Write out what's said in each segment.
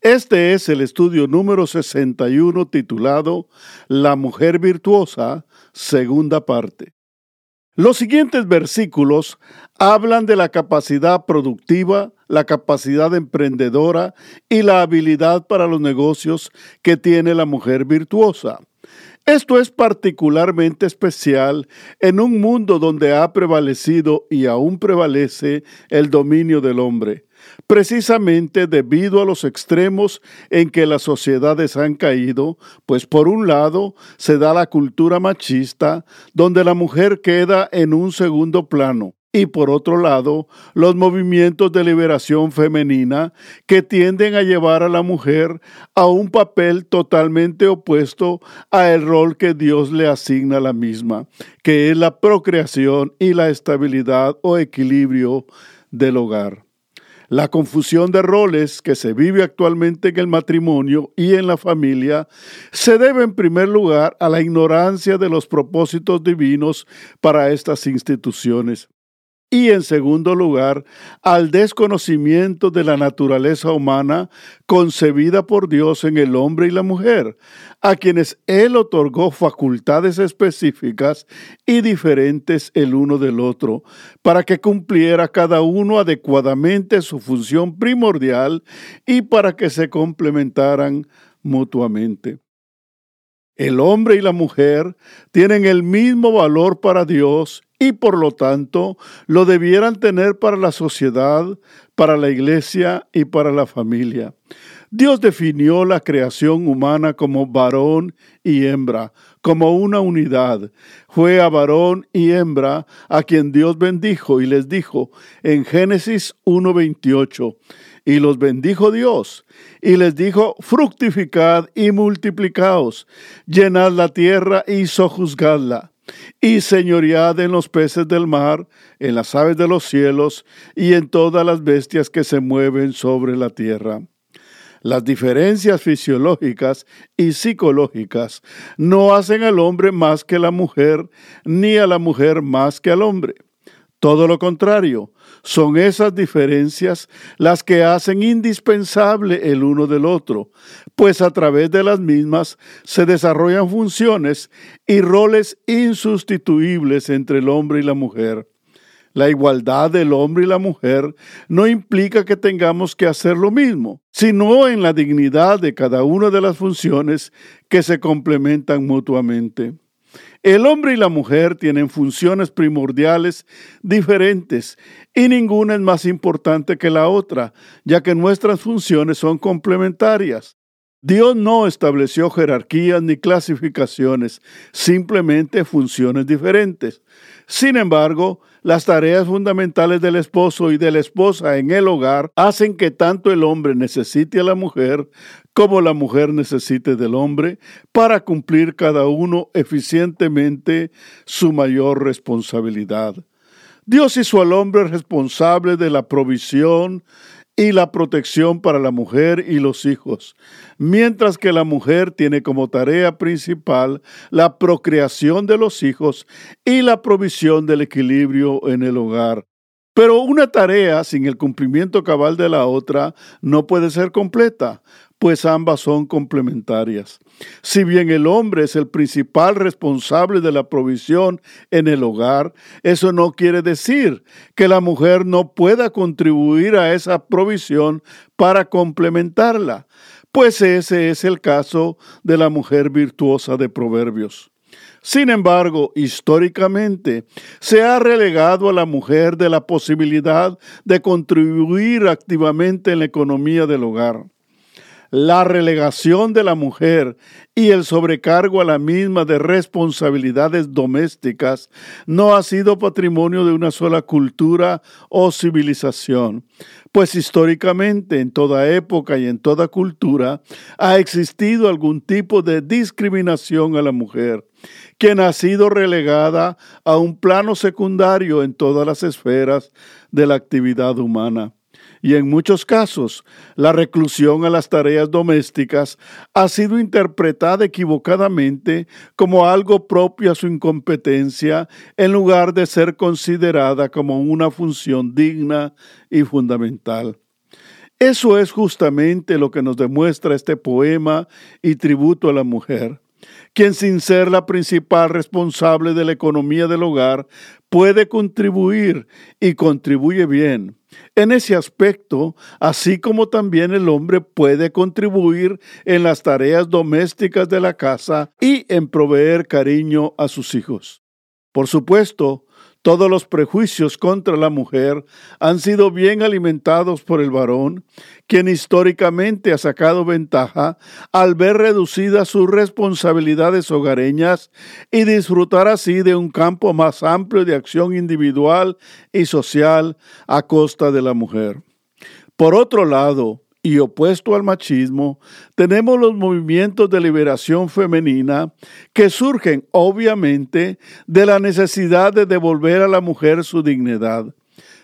Este es el estudio número 61 titulado La mujer virtuosa, segunda parte. Los siguientes versículos hablan de la capacidad productiva, la capacidad emprendedora y la habilidad para los negocios que tiene la mujer virtuosa. Esto es particularmente especial en un mundo donde ha prevalecido y aún prevalece el dominio del hombre precisamente debido a los extremos en que las sociedades han caído, pues por un lado se da la cultura machista, donde la mujer queda en un segundo plano, y por otro lado, los movimientos de liberación femenina que tienden a llevar a la mujer a un papel totalmente opuesto a el rol que Dios le asigna a la misma, que es la procreación y la estabilidad o equilibrio del hogar. La confusión de roles que se vive actualmente en el matrimonio y en la familia se debe en primer lugar a la ignorancia de los propósitos divinos para estas instituciones y en segundo lugar al desconocimiento de la naturaleza humana concebida por Dios en el hombre y la mujer, a quienes Él otorgó facultades específicas y diferentes el uno del otro, para que cumpliera cada uno adecuadamente su función primordial y para que se complementaran mutuamente. El hombre y la mujer tienen el mismo valor para Dios y por lo tanto lo debieran tener para la sociedad, para la iglesia y para la familia. Dios definió la creación humana como varón y hembra, como una unidad. Fue a varón y hembra a quien Dios bendijo y les dijo en Génesis 1.28, y los bendijo Dios, y les dijo, fructificad y multiplicaos, llenad la tierra y sojuzgadla, y señoread en los peces del mar, en las aves de los cielos, y en todas las bestias que se mueven sobre la tierra. Las diferencias fisiológicas y psicológicas no hacen al hombre más que la mujer, ni a la mujer más que al hombre. Todo lo contrario, son esas diferencias las que hacen indispensable el uno del otro, pues a través de las mismas se desarrollan funciones y roles insustituibles entre el hombre y la mujer. La igualdad del hombre y la mujer no implica que tengamos que hacer lo mismo, sino en la dignidad de cada una de las funciones que se complementan mutuamente. El hombre y la mujer tienen funciones primordiales diferentes y ninguna es más importante que la otra, ya que nuestras funciones son complementarias. Dios no estableció jerarquías ni clasificaciones, simplemente funciones diferentes. Sin embargo, las tareas fundamentales del esposo y de la esposa en el hogar hacen que tanto el hombre necesite a la mujer como la mujer necesite del hombre para cumplir cada uno eficientemente su mayor responsabilidad. Dios hizo al hombre responsable de la provisión, y la protección para la mujer y los hijos, mientras que la mujer tiene como tarea principal la procreación de los hijos y la provisión del equilibrio en el hogar. Pero una tarea sin el cumplimiento cabal de la otra no puede ser completa, pues ambas son complementarias. Si bien el hombre es el principal responsable de la provisión en el hogar, eso no quiere decir que la mujer no pueda contribuir a esa provisión para complementarla, pues ese es el caso de la mujer virtuosa de Proverbios. Sin embargo, históricamente se ha relegado a la mujer de la posibilidad de contribuir activamente en la economía del hogar. La relegación de la mujer y el sobrecargo a la misma de responsabilidades domésticas no ha sido patrimonio de una sola cultura o civilización, pues históricamente en toda época y en toda cultura ha existido algún tipo de discriminación a la mujer, quien ha sido relegada a un plano secundario en todas las esferas de la actividad humana y en muchos casos la reclusión a las tareas domésticas ha sido interpretada equivocadamente como algo propio a su incompetencia en lugar de ser considerada como una función digna y fundamental. Eso es justamente lo que nos demuestra este poema y tributo a la mujer quien sin ser la principal responsable de la economía del hogar puede contribuir y contribuye bien en ese aspecto, así como también el hombre puede contribuir en las tareas domésticas de la casa y en proveer cariño a sus hijos. Por supuesto, todos los prejuicios contra la mujer han sido bien alimentados por el varón, quien históricamente ha sacado ventaja al ver reducidas sus responsabilidades hogareñas y disfrutar así de un campo más amplio de acción individual y social a costa de la mujer. Por otro lado, y opuesto al machismo, tenemos los movimientos de liberación femenina que surgen obviamente de la necesidad de devolver a la mujer su dignidad.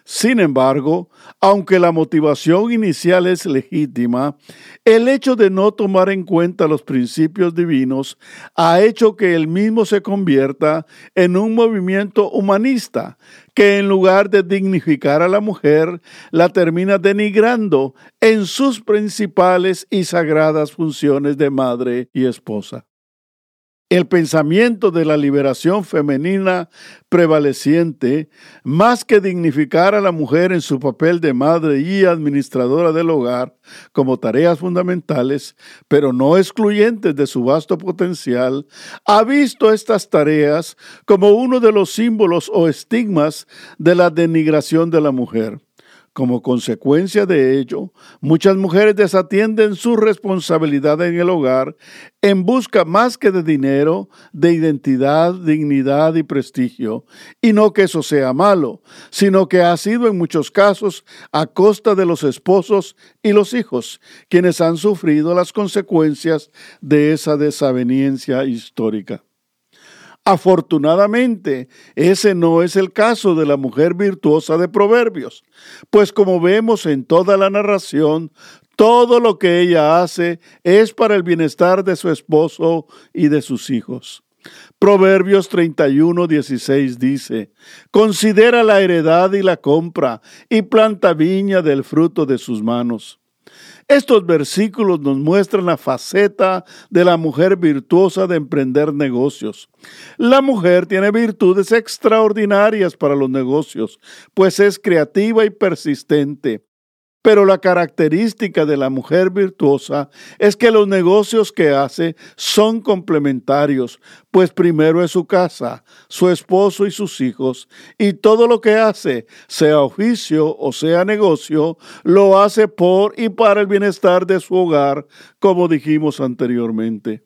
Sin embargo, aunque la motivación inicial es legítima, el hecho de no tomar en cuenta los principios divinos ha hecho que el mismo se convierta en un movimiento humanista que en lugar de dignificar a la mujer, la termina denigrando en sus principales y sagradas funciones de madre y esposa. El pensamiento de la liberación femenina prevaleciente, más que dignificar a la mujer en su papel de madre y administradora del hogar como tareas fundamentales, pero no excluyentes de su vasto potencial, ha visto estas tareas como uno de los símbolos o estigmas de la denigración de la mujer. Como consecuencia de ello, muchas mujeres desatienden su responsabilidad en el hogar en busca más que de dinero, de identidad, dignidad y prestigio. Y no que eso sea malo, sino que ha sido en muchos casos a costa de los esposos y los hijos, quienes han sufrido las consecuencias de esa desaveniencia histórica. Afortunadamente, ese no es el caso de la mujer virtuosa de Proverbios, pues como vemos en toda la narración, todo lo que ella hace es para el bienestar de su esposo y de sus hijos. Proverbios 31, 16 dice, Considera la heredad y la compra, y planta viña del fruto de sus manos. Estos versículos nos muestran la faceta de la mujer virtuosa de emprender negocios. La mujer tiene virtudes extraordinarias para los negocios, pues es creativa y persistente. Pero la característica de la mujer virtuosa es que los negocios que hace son complementarios, pues primero es su casa, su esposo y sus hijos, y todo lo que hace, sea oficio o sea negocio, lo hace por y para el bienestar de su hogar, como dijimos anteriormente.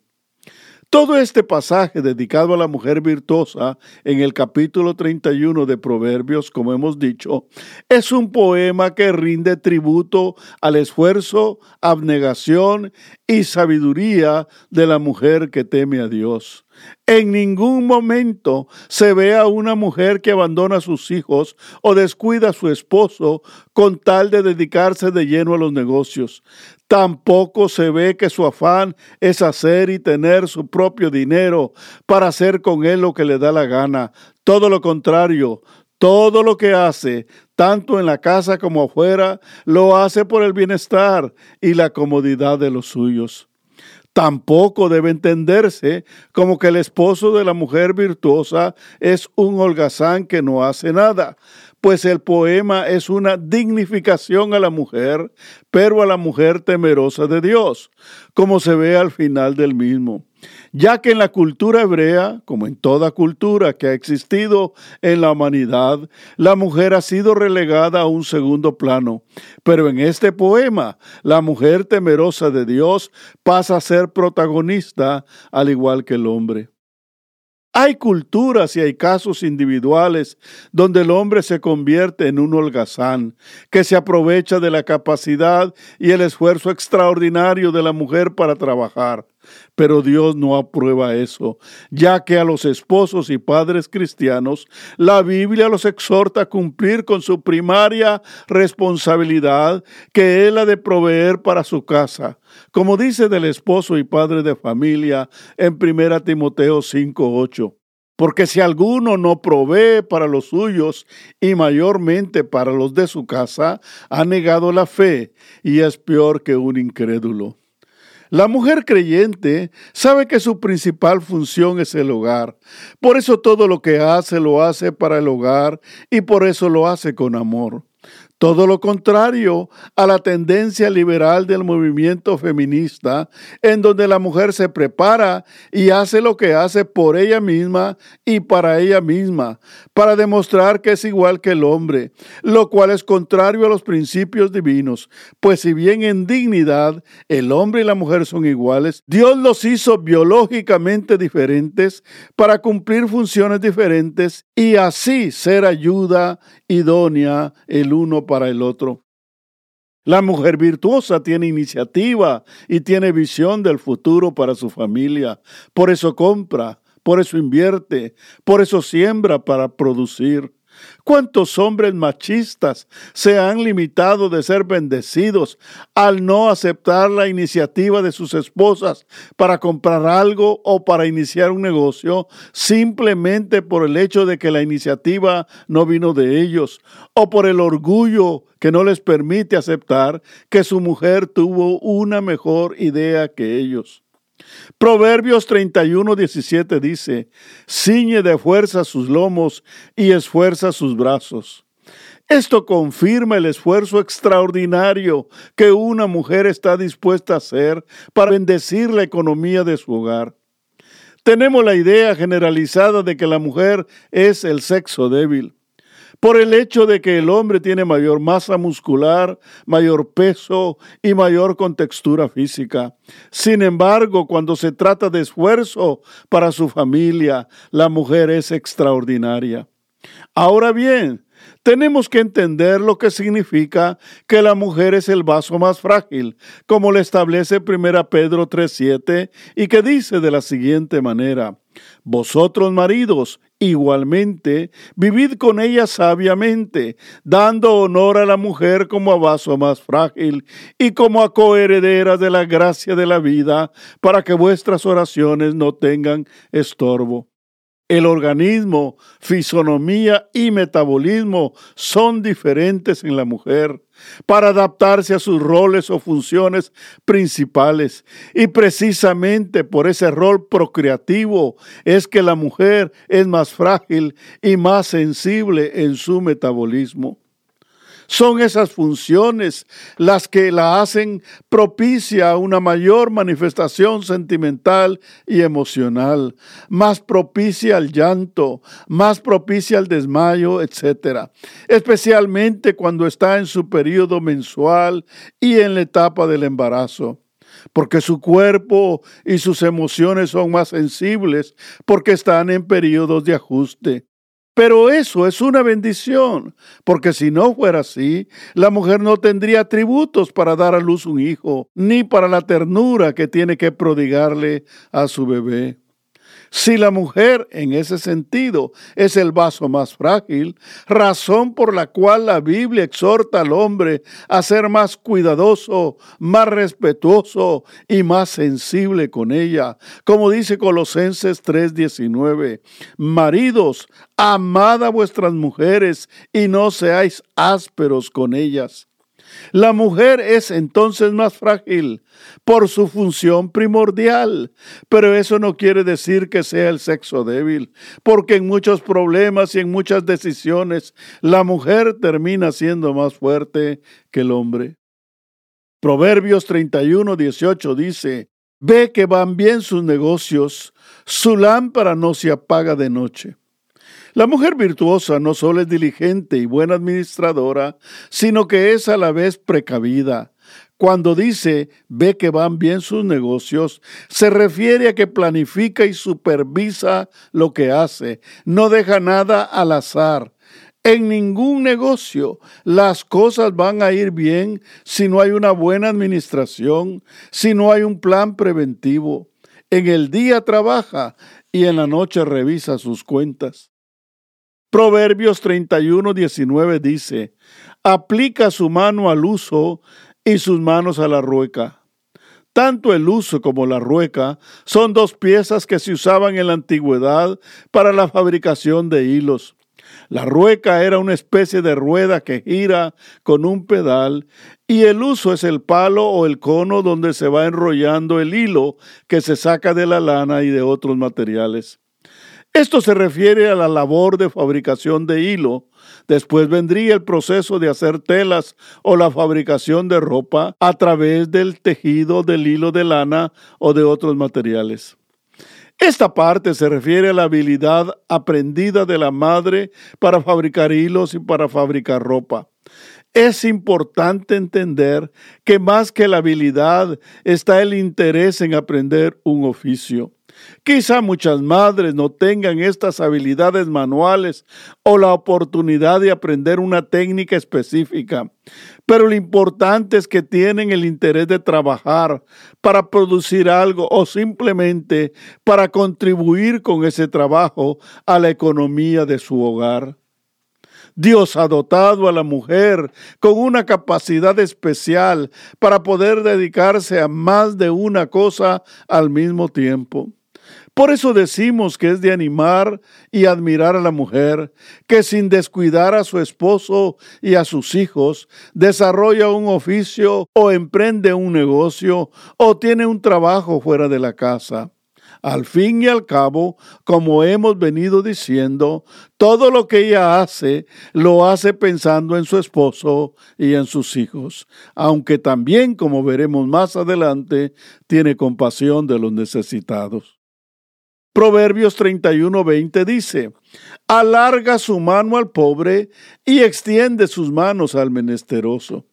Todo este pasaje dedicado a la mujer virtuosa en el capítulo 31 de Proverbios, como hemos dicho, es un poema que rinde tributo al esfuerzo, abnegación y sabiduría de la mujer que teme a Dios. En ningún momento se ve a una mujer que abandona a sus hijos o descuida a su esposo con tal de dedicarse de lleno a los negocios. Tampoco se ve que su afán es hacer y tener su propio dinero para hacer con él lo que le da la gana. Todo lo contrario, todo lo que hace, tanto en la casa como afuera, lo hace por el bienestar y la comodidad de los suyos. Tampoco debe entenderse como que el esposo de la mujer virtuosa es un holgazán que no hace nada, pues el poema es una dignificación a la mujer, pero a la mujer temerosa de Dios, como se ve al final del mismo ya que en la cultura hebrea, como en toda cultura que ha existido en la humanidad, la mujer ha sido relegada a un segundo plano. Pero en este poema, la mujer temerosa de Dios pasa a ser protagonista al igual que el hombre. Hay culturas y hay casos individuales donde el hombre se convierte en un holgazán, que se aprovecha de la capacidad y el esfuerzo extraordinario de la mujer para trabajar. Pero Dios no aprueba eso, ya que a los esposos y padres cristianos la Biblia los exhorta a cumplir con su primaria responsabilidad, que es la de proveer para su casa, como dice del esposo y padre de familia en 1 Timoteo 5:8. Porque si alguno no provee para los suyos y mayormente para los de su casa, ha negado la fe y es peor que un incrédulo. La mujer creyente sabe que su principal función es el hogar. Por eso todo lo que hace lo hace para el hogar y por eso lo hace con amor. Todo lo contrario a la tendencia liberal del movimiento feminista, en donde la mujer se prepara y hace lo que hace por ella misma y para ella misma, para demostrar que es igual que el hombre, lo cual es contrario a los principios divinos, pues si bien en dignidad el hombre y la mujer son iguales, Dios los hizo biológicamente diferentes para cumplir funciones diferentes y así ser ayuda idónea el uno para el otro. La mujer virtuosa tiene iniciativa y tiene visión del futuro para su familia. Por eso compra, por eso invierte, por eso siembra para producir. ¿Cuántos hombres machistas se han limitado de ser bendecidos al no aceptar la iniciativa de sus esposas para comprar algo o para iniciar un negocio simplemente por el hecho de que la iniciativa no vino de ellos o por el orgullo que no les permite aceptar que su mujer tuvo una mejor idea que ellos? Proverbios 31, 17 dice, ciñe de fuerza sus lomos y esfuerza sus brazos. Esto confirma el esfuerzo extraordinario que una mujer está dispuesta a hacer para bendecir la economía de su hogar. Tenemos la idea generalizada de que la mujer es el sexo débil por el hecho de que el hombre tiene mayor masa muscular, mayor peso y mayor contextura física. Sin embargo, cuando se trata de esfuerzo para su familia, la mujer es extraordinaria. Ahora bien, tenemos que entender lo que significa que la mujer es el vaso más frágil, como le establece 1 Pedro 3.7 y que dice de la siguiente manera, Vosotros maridos, igualmente, vivid con ella sabiamente, dando honor a la mujer como a vaso más frágil y como a coheredera de la gracia de la vida, para que vuestras oraciones no tengan estorbo. El organismo, fisonomía y metabolismo son diferentes en la mujer para adaptarse a sus roles o funciones principales. Y precisamente por ese rol procreativo es que la mujer es más frágil y más sensible en su metabolismo. Son esas funciones las que la hacen propicia a una mayor manifestación sentimental y emocional, más propicia al llanto, más propicia al desmayo, etc. Especialmente cuando está en su periodo mensual y en la etapa del embarazo porque su cuerpo y sus emociones son más sensibles porque están en periodos de ajuste. Pero eso es una bendición, porque si no fuera así, la mujer no tendría tributos para dar a luz un hijo, ni para la ternura que tiene que prodigarle a su bebé. Si la mujer en ese sentido es el vaso más frágil, razón por la cual la Biblia exhorta al hombre a ser más cuidadoso, más respetuoso y más sensible con ella, como dice Colosenses 3:19, maridos, amad a vuestras mujeres y no seáis ásperos con ellas La mujer es entonces más frágil por su función primordial, pero eso no quiere decir que sea el sexo débil, porque en muchos problemas y en muchas decisiones la mujer termina siendo más fuerte que el hombre. Proverbios 31, 18 dice, Ve que van bien sus negocios, su lámpara no se apaga de noche. La mujer virtuosa no solo es diligente y buena administradora, sino que es a la vez precavida. Cuando dice ve que van bien sus negocios, se refiere a que planifica y supervisa lo que hace, no deja nada al azar. En ningún negocio las cosas van a ir bien si no hay una buena administración, si no hay un plan preventivo. En el día trabaja y en la noche revisa sus cuentas. Proverbios 31, 19 dice, aplica su mano al uso y sus manos a la rueca. Tanto el uso como la rueca son dos piezas que se usaban en la antigüedad para la fabricación de hilos. La rueca era una especie de rueda que gira con un pedal y el uso es el palo o el cono donde se va enrollando el hilo que se saca de la lana y de otros materiales. Esto se refiere a la labor de fabricación de hilo. Después vendría el proceso de hacer telas o la fabricación de ropa a través del tejido del hilo de lana o de otros materiales. Esta parte se refiere a la habilidad aprendida de la madre para fabricar hilos y para fabricar ropa. Es importante entender que más que la habilidad está el interés en aprender un oficio. Quizá muchas madres no tengan estas habilidades manuales o la oportunidad de aprender una técnica específica, pero lo importante es que tienen el interés de trabajar para producir algo o simplemente para contribuir con ese trabajo a la economía de su hogar. Dios ha dotado a la mujer con una capacidad especial para poder dedicarse a más de una cosa al mismo tiempo. Por eso decimos que es de animar y admirar a la mujer que sin descuidar a su esposo y a sus hijos desarrolla un oficio o emprende un negocio o tiene un trabajo fuera de la casa. Al fin y al cabo, como hemos venido diciendo, todo lo que ella hace lo hace pensando en su esposo y en sus hijos, aunque también, como veremos más adelante, tiene compasión de los necesitados. Proverbios 31:20 dice, alarga su mano al pobre y extiende sus manos al menesteroso.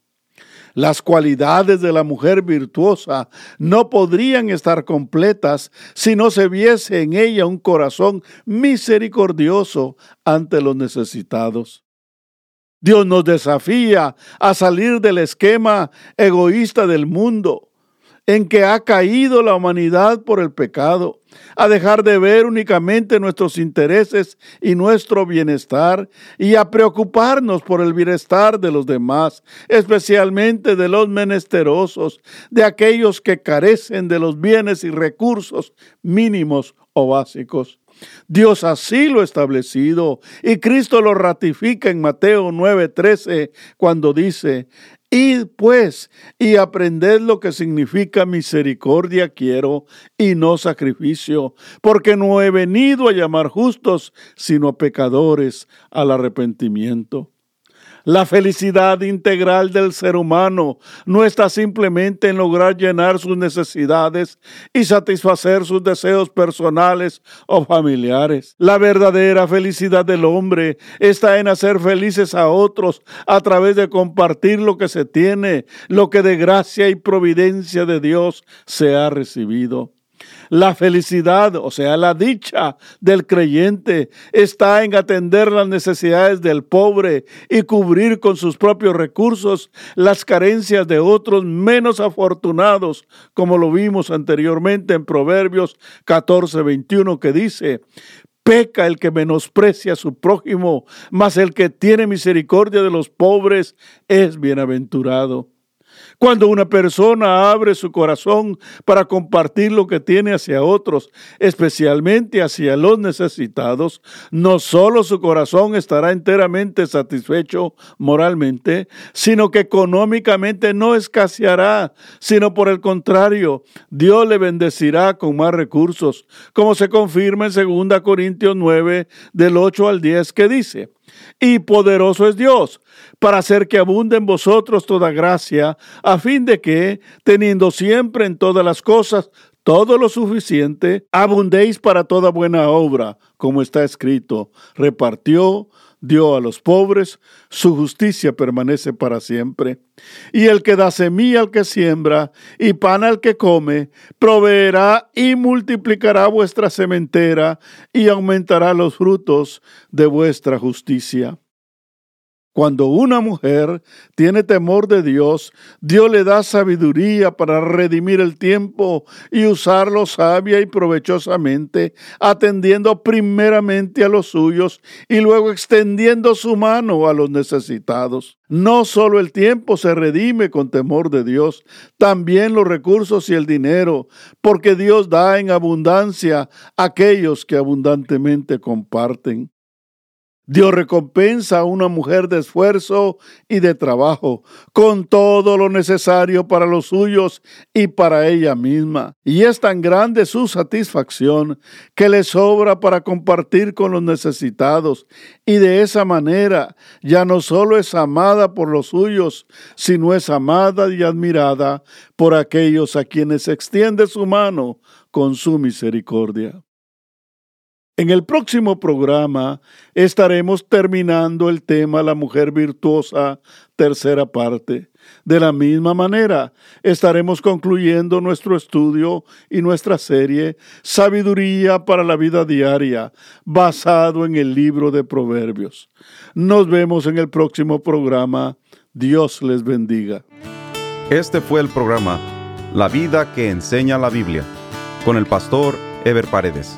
Las cualidades de la mujer virtuosa no podrían estar completas si no se viese en ella un corazón misericordioso ante los necesitados. Dios nos desafía a salir del esquema egoísta del mundo en que ha caído la humanidad por el pecado, a dejar de ver únicamente nuestros intereses y nuestro bienestar y a preocuparnos por el bienestar de los demás, especialmente de los menesterosos, de aquellos que carecen de los bienes y recursos mínimos o básicos. Dios así lo ha establecido y Cristo lo ratifica en Mateo 9:13 cuando dice, Id pues y aprended lo que significa misericordia quiero y no sacrificio, porque no he venido a llamar justos, sino a pecadores al arrepentimiento. La felicidad integral del ser humano no está simplemente en lograr llenar sus necesidades y satisfacer sus deseos personales o familiares. La verdadera felicidad del hombre está en hacer felices a otros a través de compartir lo que se tiene, lo que de gracia y providencia de Dios se ha recibido. La felicidad, o sea, la dicha del creyente está en atender las necesidades del pobre y cubrir con sus propios recursos las carencias de otros menos afortunados, como lo vimos anteriormente en Proverbios 14, 21, que dice, peca el que menosprecia a su prójimo, mas el que tiene misericordia de los pobres es bienaventurado. Cuando una persona abre su corazón para compartir lo que tiene hacia otros, especialmente hacia los necesitados, no solo su corazón estará enteramente satisfecho moralmente, sino que económicamente no escaseará, sino por el contrario, Dios le bendecirá con más recursos, como se confirma en 2 Corintios 9 del 8 al 10 que dice, y poderoso es Dios para hacer que abunde en vosotros toda gracia, a fin de que, teniendo siempre en todas las cosas todo lo suficiente, abundéis para toda buena obra, como está escrito, repartió, dio a los pobres, su justicia permanece para siempre. Y el que da semilla al que siembra y pan al que come, proveerá y multiplicará vuestra sementera y aumentará los frutos de vuestra justicia. Cuando una mujer tiene temor de Dios, Dios le da sabiduría para redimir el tiempo y usarlo sabia y provechosamente, atendiendo primeramente a los suyos y luego extendiendo su mano a los necesitados. No solo el tiempo se redime con temor de Dios, también los recursos y el dinero, porque Dios da en abundancia a aquellos que abundantemente comparten. Dios recompensa a una mujer de esfuerzo y de trabajo, con todo lo necesario para los suyos y para ella misma. Y es tan grande su satisfacción que le sobra para compartir con los necesitados. Y de esa manera ya no solo es amada por los suyos, sino es amada y admirada por aquellos a quienes extiende su mano con su misericordia. En el próximo programa estaremos terminando el tema La mujer virtuosa, tercera parte. De la misma manera, estaremos concluyendo nuestro estudio y nuestra serie Sabiduría para la vida diaria, basado en el libro de Proverbios. Nos vemos en el próximo programa. Dios les bendiga. Este fue el programa La vida que enseña la Biblia, con el pastor Ever Paredes.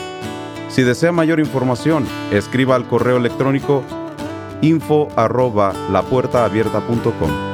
Si desea mayor información, escriba al correo electrónico info arroba lapuertaabierta.com.